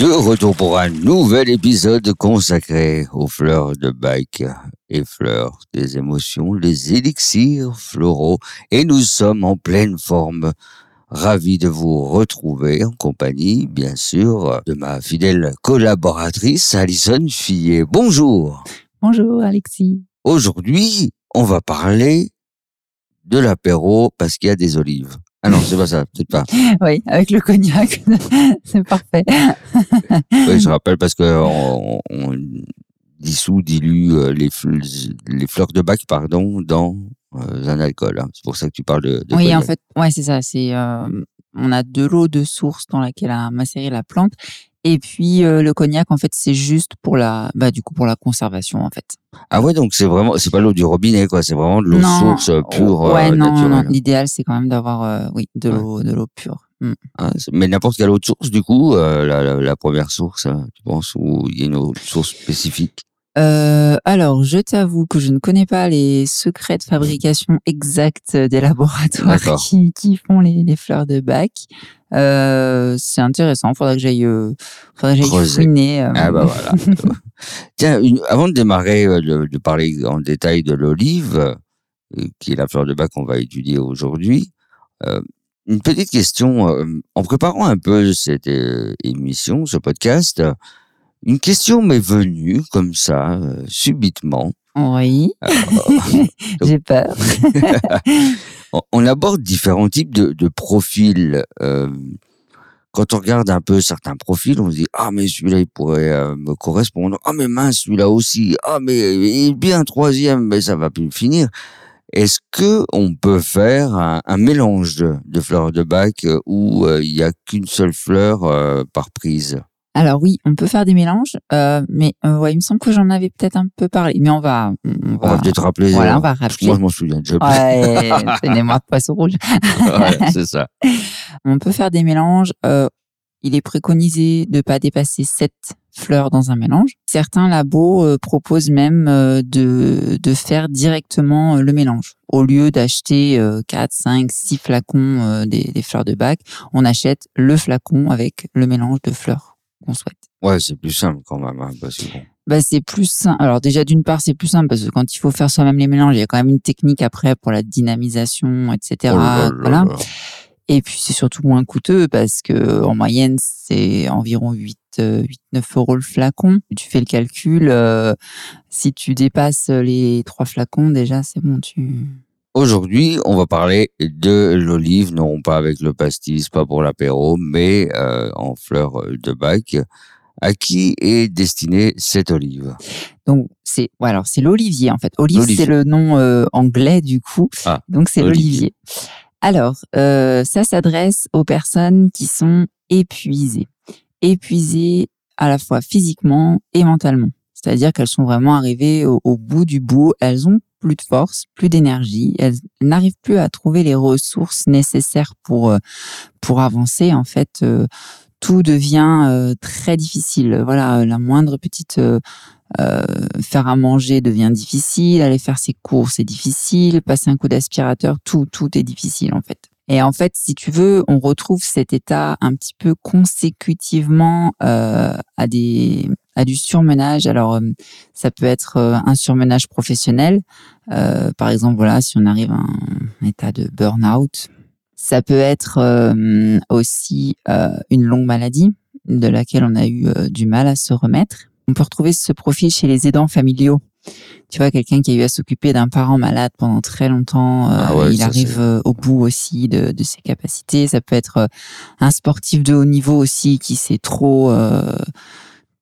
De retour pour un nouvel épisode consacré aux fleurs de bac et fleurs des émotions, les élixirs floraux. Et nous sommes en pleine forme. Ravi de vous retrouver en compagnie, bien sûr, de ma fidèle collaboratrice Alison Fillet. Bonjour. Bonjour Alexis. Aujourd'hui, on va parler de l'apéro parce qu'il y a des olives. Ah non, c'est pas ça, peut-être pas. Oui, avec le cognac, c'est parfait. Oui, je rappelle parce que on, on dissout, dilue euh, les, fl- les fleurs de bac, pardon, dans euh, un alcool. hein. C'est pour ça que tu parles de. de Oui, en fait, ouais, c'est ça. C'est, euh, on a de l'eau de source dans laquelle a macéré la plante, et puis euh, le cognac, en fait, c'est juste pour la, bah, du coup, pour la conservation, en fait. Ah ouais, donc c'est vraiment, c'est pas l'eau du robinet, quoi. C'est vraiment de l'eau source euh, pure, euh, ouais, non, naturelle. non. L'idéal, c'est quand même d'avoir, euh, oui, de Ouais. l'eau, de l'eau pure. Mm. Hein, c'est- mais n'importe quelle autre source, du coup, euh, la, la, la première source, hein, tu penses, où il y a une autre source spécifique? Euh, alors, je t'avoue que je ne connais pas les secrets de fabrication exacts des laboratoires qui, qui font les, les fleurs de bac. Euh, c'est intéressant. Faudrait que j'aille, euh, fouiner. euh, Ah bah voilà. Tiens, une- avant de démarrer euh, de, de parler en détail de l'olive, euh, qui est la fleur de bac qu'on va étudier aujourd'hui, euh, une petite question. euh, en préparant un peu cette euh, émission, ce podcast, euh, une question m'est venue comme ça, euh, subitement. Oui, Alors, j'ai peur. on, on aborde différents types de, de profils. euh, quand on regarde un peu certains profils, on se dit ah mais celui-là il pourrait euh, me correspondre. Ah mais mince celui-là aussi. Ah mais il est bien troisième, mais ça va plus finir. Est-ce que on peut faire un, un mélange de, de fleurs de bac euh, où euh, il y a qu'une seule fleur euh, par prise? Alors oui, on peut faire des mélanges, euh, mais euh, ouais, il me semble que j'en avais peut-être un peu parlé. Mais on va, on On va va, peut-être rappeler. voilà, euh, on va rappeler. moi je m'en souviens déjà. Ouais, c'est une mémoire de poisson rouge. Voilà, c'est ça. On peut faire des mélanges. euh, il est préconisé de pas dépasser 7 fleurs dans un mélange. Certains labos euh, proposent même euh, de, de faire directement le mélange. Au lieu d'acheter euh, 4, 5, 6 flacons euh, des, des fleurs de bac, on achète le flacon avec le mélange de fleurs qu'on souhaite. Ouais, c'est plus simple quand même. hein, parce que. Bah, c'est plus simple. Alors déjà d'une part c'est plus simple parce que quand il faut faire soi-même les mélanges, il y a quand même une technique après pour la dynamisation, etc. Oh là là voilà. là. Et puis c'est surtout moins coûteux parce que en moyenne c'est environ 8, 8 9 euros le flacon. Tu fais le calcul, euh, si tu dépasses les trois flacons déjà c'est bon tu. Aujourd'hui, on va parler de l'olive, non pas avec le pastis, pas pour l'apéro, mais euh, en fleurs de bac. À qui est destinée cette olive? Donc c'est ouais, alors c'est l'olivier en fait. Olive c'est le nom euh, anglais du coup. Ah, Donc c'est l'olivier. l'olivier. Alors euh, ça s'adresse aux personnes qui sont épuisées, épuisées à la fois physiquement et mentalement. C'est-à-dire qu'elles sont vraiment arrivées au, au bout du bout. Elles ont plus de force, plus d'énergie. Elles n'arrivent plus à trouver les ressources nécessaires pour euh, pour avancer. En fait, euh, tout devient euh, très difficile. Voilà, la moindre petite faire à manger devient difficile, aller faire ses courses c'est difficile, passer un coup d'aspirateur, tout, tout est difficile en fait. Et en fait, si tu veux, on retrouve cet état un petit peu consécutivement euh, à des à du surmenage. Alors, euh, ça peut être euh, un surmenage professionnel, euh, par exemple, voilà, si on arrive à un état de burn-out. Ça peut être euh, aussi une longue maladie de laquelle on a eu du mal à se remettre. On peut retrouver ce profil chez les aidants familiaux. Tu vois, quelqu'un qui a eu à s'occuper d'un parent malade pendant très longtemps, euh, Ah ouais, il ça, arrive euh, au bout aussi de, de ses capacités. Ça peut être euh, un sportif de haut niveau aussi qui s'est trop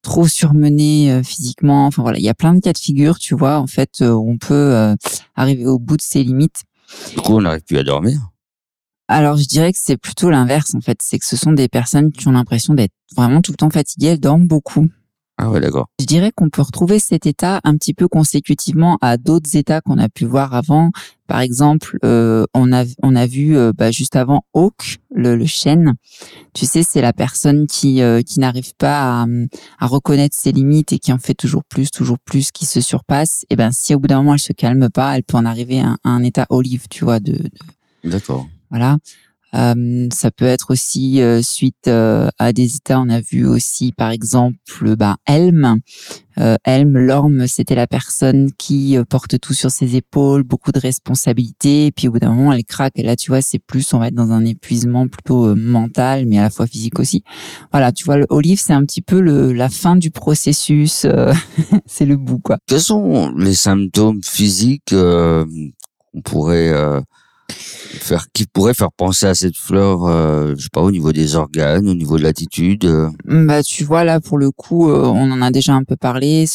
trop surmené physiquement. Enfin voilà, il y a plein de cas de figure, tu vois, en fait, où on peut euh, arriver au bout de ses limites. Du coup, on n'arrive plus à dormir? Alors, je dirais que c'est plutôt l'inverse, en fait. C'est que ce sont des personnes qui ont l'impression d'être vraiment tout le temps fatiguées. Elles dorment beaucoup. Ah ouais, d'accord. Je dirais qu'on peut retrouver cet état un petit peu consécutivement à d'autres états qu'on a pu voir avant. Par exemple, euh, on a on a vu euh, bah, juste avant Hawk, le, le chêne. Tu sais, c'est la personne qui euh, qui n'arrive pas à, à, reconnaître ses limites et qui en fait toujours plus, toujours plus, qui se surpasse. Et ben, si au bout d'un moment elle se calme pas, elle peut en arriver à, un état olive, tu vois, de, de... D'accord. Voilà. Ça peut être aussi euh, suite euh, à des états. On a vu aussi, par exemple, bah, Helm. Helm, l'orme, c'était la personne qui porte tout sur ses épaules, beaucoup de responsabilités. Et puis au bout d'un moment, elle craque. Et là, tu vois, c'est plus, on va être dans un épuisement plutôt mental, mais à la fois physique aussi. Voilà, tu vois, le olive, c'est un petit peu le, la fin du processus. c'est le bout, quoi. Quels sont les symptômes physiques qu'on pourrait qui pourrait faire penser à cette fleur euh, je sais pas au niveau des organes au niveau de l'attitude euh. bah tu vois là pour le coup euh, on en a déjà un peu parlé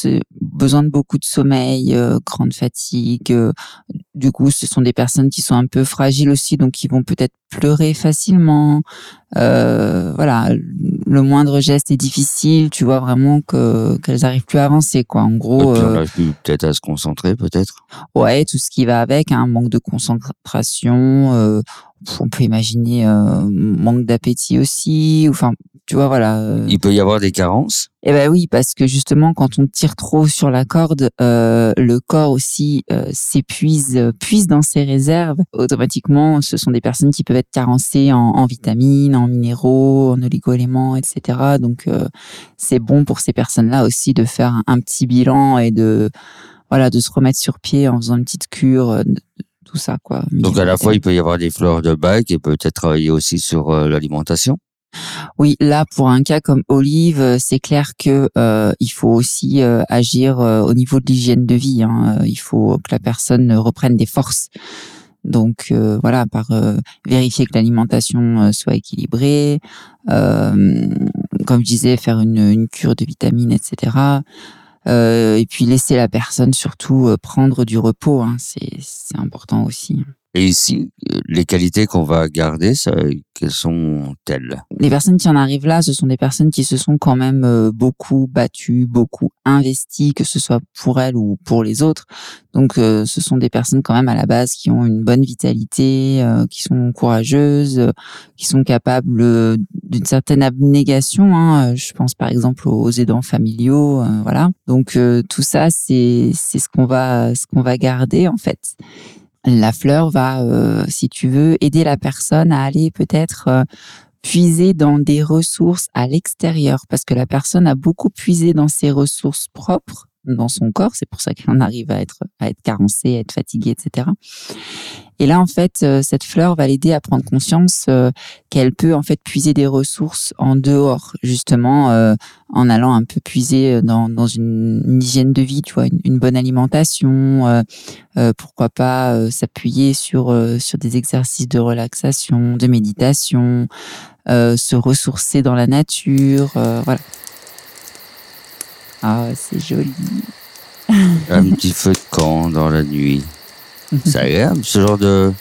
besoin de beaucoup de sommeil grande fatigue du coup ce sont des personnes qui sont un peu fragiles aussi donc qui vont peut-être pleurer facilement. Voilà le moindre geste est difficile tu vois vraiment que qu'elles arrivent plus à avancer quoi. En gros arrive plus peut-être à se concentrer peut-être? Ouais tout ce qui va avec un hein, manque de concentration euh, on peut imaginer euh, manque d'appétit aussi. Enfin, tu vois, voilà. Euh. Il peut y avoir des carences. Eh ben oui, parce que justement, quand on tire trop sur la corde, le corps aussi s'épuise, puise dans ses réserves. Automatiquement, ce sont des personnes qui peuvent être carencées en, vitamines, en minéraux, en oligo-éléments, etc. Donc, c'est bon pour ces personnes-là aussi de faire un, un, petit bilan et de voilà, de se remettre sur pied en faisant une petite cure ça, quoi. Donc à la fois, il peut y avoir des fleurs de bac et peut-être travailler aussi sur euh, l'alimentation. Oui, là pour un cas comme Olive, euh, c'est clair que euh, il faut aussi agir au niveau de l'hygiène de vie. Hein. Il faut que la personne reprenne des forces. Donc voilà, par vérifier que l'alimentation soit équilibrée, comme je disais, faire une, une cure de vitamines, etc. Euh, et puis laisser la personne surtout euh, prendre du repos, hein, c'est important aussi. Et ici, euh, les qualités qu'on va garder, ça, quelles sont-elles? Les personnes qui en arrivent là, ce sont des personnes qui se sont quand même euh, beaucoup battues, beaucoup investies, que ce soit pour elles ou pour les autres. Donc, euh, ce sont des personnes quand même à la base qui ont une bonne vitalité, qui sont courageuses, qui sont capables d'une certaine abnégation. Hein. Je pense par exemple aux aidants familiaux, voilà. Donc, tout ça, c'est c'est ce qu'on va ce qu'on va garder en fait la fleur va, euh, si tu veux, aider la personne à aller peut-être euh, puiser dans des ressources à l'extérieur, parce que la personne a beaucoup puisé dans ses ressources propres dans son corps. C'est pour ça en arrive à être, à être carencée, à être fatiguée, etc. Et là, en fait, euh, cette fleur va l'aider à prendre conscience euh, qu'elle peut en fait puiser des ressources en dehors, justement, euh, en allant un peu puiser dans, dans une, hygiène de vie, tu vois, une, bonne alimentation. pourquoi pas s'appuyer sur sur des exercices de relaxation, de méditation, se ressourcer dans la nature, voilà. Ah, c'est joli. Un petit feu de camp dans la nuit. C'est agréable, ce genre de.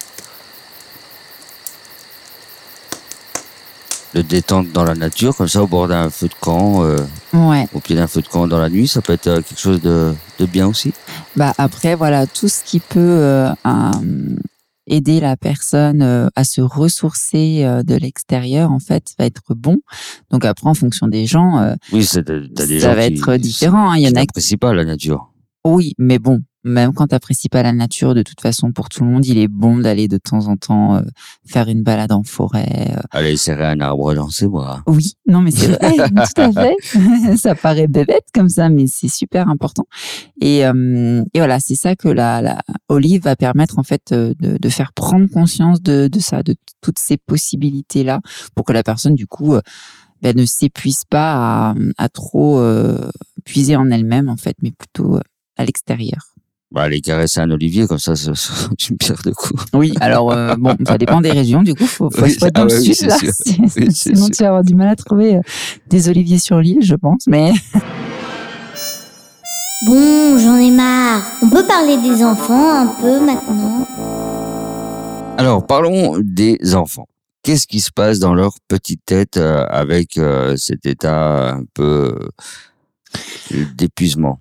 de détente dans la nature, comme ça, au bord d'un feu de camp, euh, ouais. au pied d'un feu de camp dans la nuit, ça peut être euh, quelque chose de, de bien aussi. Bah après, voilà, tout ce qui peut euh, aider la personne euh, à se ressourcer euh, de l'extérieur en fait va être bon. Donc après en fonction des gens, euh, oui, ça va être différent. Hein. Il y en a qui pas la nature. Oui, mais bon, même quand tu n'apprécies pas la nature, de toute façon, pour tout le monde, il est bon d'aller de temps en temps euh, faire une balade en forêt. Euh. Aller serrer un arbre dans ses bras. Oui, non, mais c'est vrai, tout à fait. ça paraît bébête comme ça, mais c'est super important. Et, euh, et voilà, c'est ça que la, la, olive va permettre en fait de, de faire prendre conscience de, de ça, de toutes ces possibilités là, pour que la personne du coup ben, ne s'épuise pas à, à trop puiser en elle-même en fait, mais plutôt à l'extérieur. Bah, aller caresser un olivier, comme ça, c'est une pierre de coup. Oui, alors, euh, bon, ça dépend des régions, du coup, faut, faut oui, dans le sud, là. Sinon, tu vas avoir du mal à trouver euh, des oliviers sur l'île, je pense, mais. Bon, j'en ai marre. On peut parler des enfants un peu maintenant? Alors, Parlons des enfants. Qu'est-ce qui se passe dans leur petite tête euh, avec cet état un peu d'épuisement?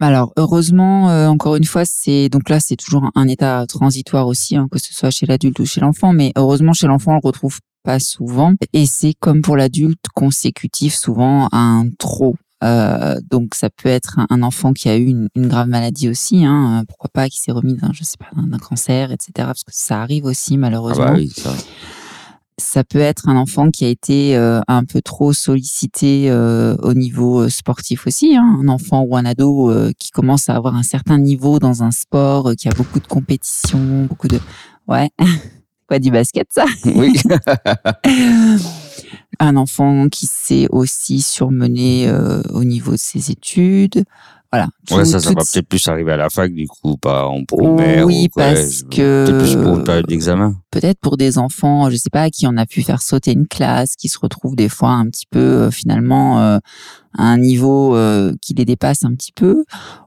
Alors heureusement, euh, encore une fois, c'est donc là c'est toujours un, état transitoire aussi, hein, que ce soit chez l'adulte ou chez l'enfant. Mais heureusement chez l'enfant on le retrouve pas souvent, et c'est comme pour l'adulte consécutif souvent à un trop. Euh, donc ça peut être un, enfant qui a eu une, une grave maladie aussi, hein, euh, pourquoi pas, qui s'est remis d'un je sais pas d'un cancer, etc. Parce que ça arrive aussi Ah malheureusement bah oui, ça. Ça peut être un enfant qui a été euh, un peu trop sollicité euh, au niveau euh, sportif aussi, hein. un enfant ou un ado euh, qui commence à avoir un certain niveau dans un sport, qui a beaucoup de compétition, beaucoup de ouais, quoi du basket ça, Oui. un enfant qui s'est aussi surmené au niveau de ses études, voilà. Ouais, ça, ça va peut-être plus arriver à la fac, du coup, pas en primaire. Oui, ou parce que- Peut-être plus pour une période d'examen. peut-être pour des enfants, je sais pas, qui on a pu faire sauter une classe, qui se retrouvent des fois un petit peu euh, finalement euh, à un niveau euh, qui les dépasse un petit peu,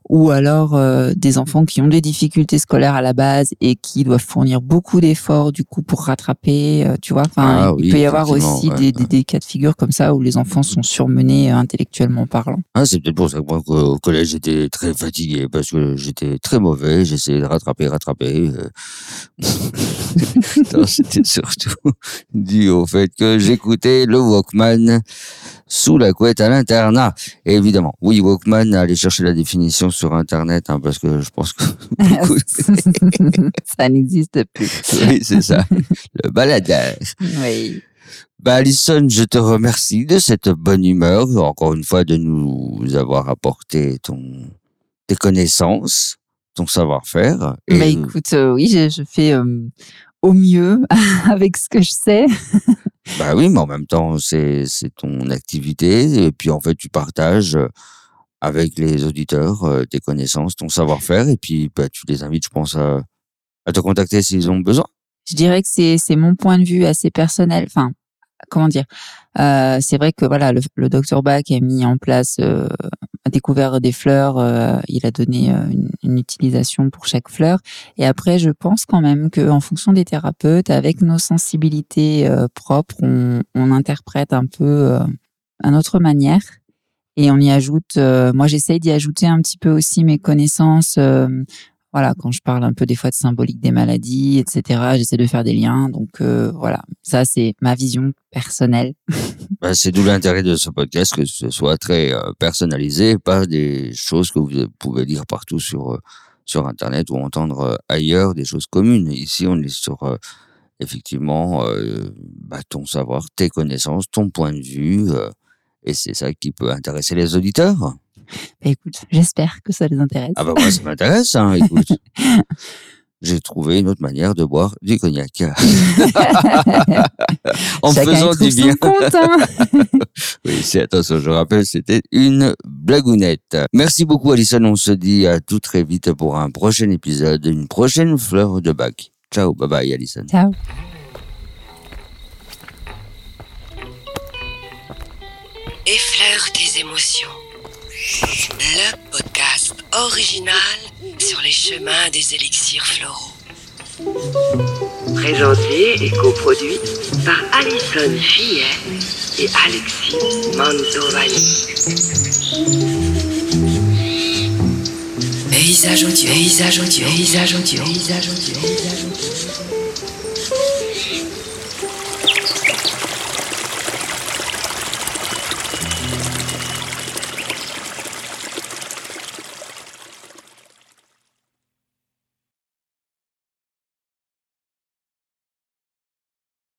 ou alors euh, des enfants qui ont des difficultés scolaires à la base et qui doivent fournir beaucoup d'efforts du coup pour rattraper, euh, tu vois. Enfin, Ah il oui, peut y avoir aussi ouais, des, des, ouais. des cas de figure comme ça où les enfants sont surmenés intellectuellement parlant. Ah, c'est peut-être pour ça que moi, au collège, j'étais très fatigué parce que j'étais très mauvais. J'essayais de rattraper, rattraper. c'était surtout dû au fait que j'écoutais le Walkman sous la couette à Et évidemment, oui, Walkman, allez chercher la définition sur Internet hein, parce que je pense que ça n'existe plus. oui, c'est ça, le baladeur. Oui. Bah, Alison, je te remercie de cette bonne humeur, encore une fois, de nous avoir apporté ton, tes connaissances, ton savoir-faire. Et Bah écoute, euh, oui, je, je fais euh, au mieux avec ce que je sais. Bah oui, mais en même temps, c'est, c'est ton activité. Et puis, en fait, tu partages euh, avec les auditeurs euh, tes connaissances, ton savoir-faire. Et puis, bah, tu les invites, je pense, à, à te contacter s'ils ont besoin. Je dirais que c'est c'est mon point de vue assez personnel. Enfin, comment dire euh, C'est vrai que voilà, le, le docteur Bach a mis en place, euh, a découvert des fleurs. euh, il a donné euh, une, une utilisation pour chaque fleur. Et après, je pense quand même que en fonction des thérapeutes, avec nos sensibilités euh, propres, on, on interprète un peu euh, à notre manière. Et on y ajoute, moi j'essaye d'y ajouter un petit peu aussi mes connaissances voilà, quand je parle un peu des fois de symbolique des maladies, etc., j'essaie de faire des liens. Donc euh, voilà, ça c'est ma vision personnelle. Bah, c'est d'où l'intérêt de ce podcast, que ce soit très euh, personnalisé, pas des choses que vous pouvez lire partout sur, euh, sur Internet ou entendre ailleurs, des choses communes. Ici, on est sur, effectivement, bah, ton savoir, tes connaissances, ton point de vue, et c'est ça qui peut intéresser les auditeurs. Bah, écoute, j'espère que ça les intéresse. Ah bah moi, ça m'intéresse, hein, écoute. J'ai trouvé une autre manière de boire du cognac. en Chacun faisant du bien. compte, hein. Oui, c'est attention, je rappelle, c'était une blagounette. Merci beaucoup, Alison. On se dit à tout très vite pour un prochain épisode, une prochaine fleur de bac. Ciao, bye bye, Alison. Ciao. Effleure tes émotions. Le podcast original sur les chemins des élixirs floraux. Présenté et coproduit par Alison Fillet et Alexis Mantovani. Paysage audio, paysage audio, paysage audio, paysage audio, paysage audio.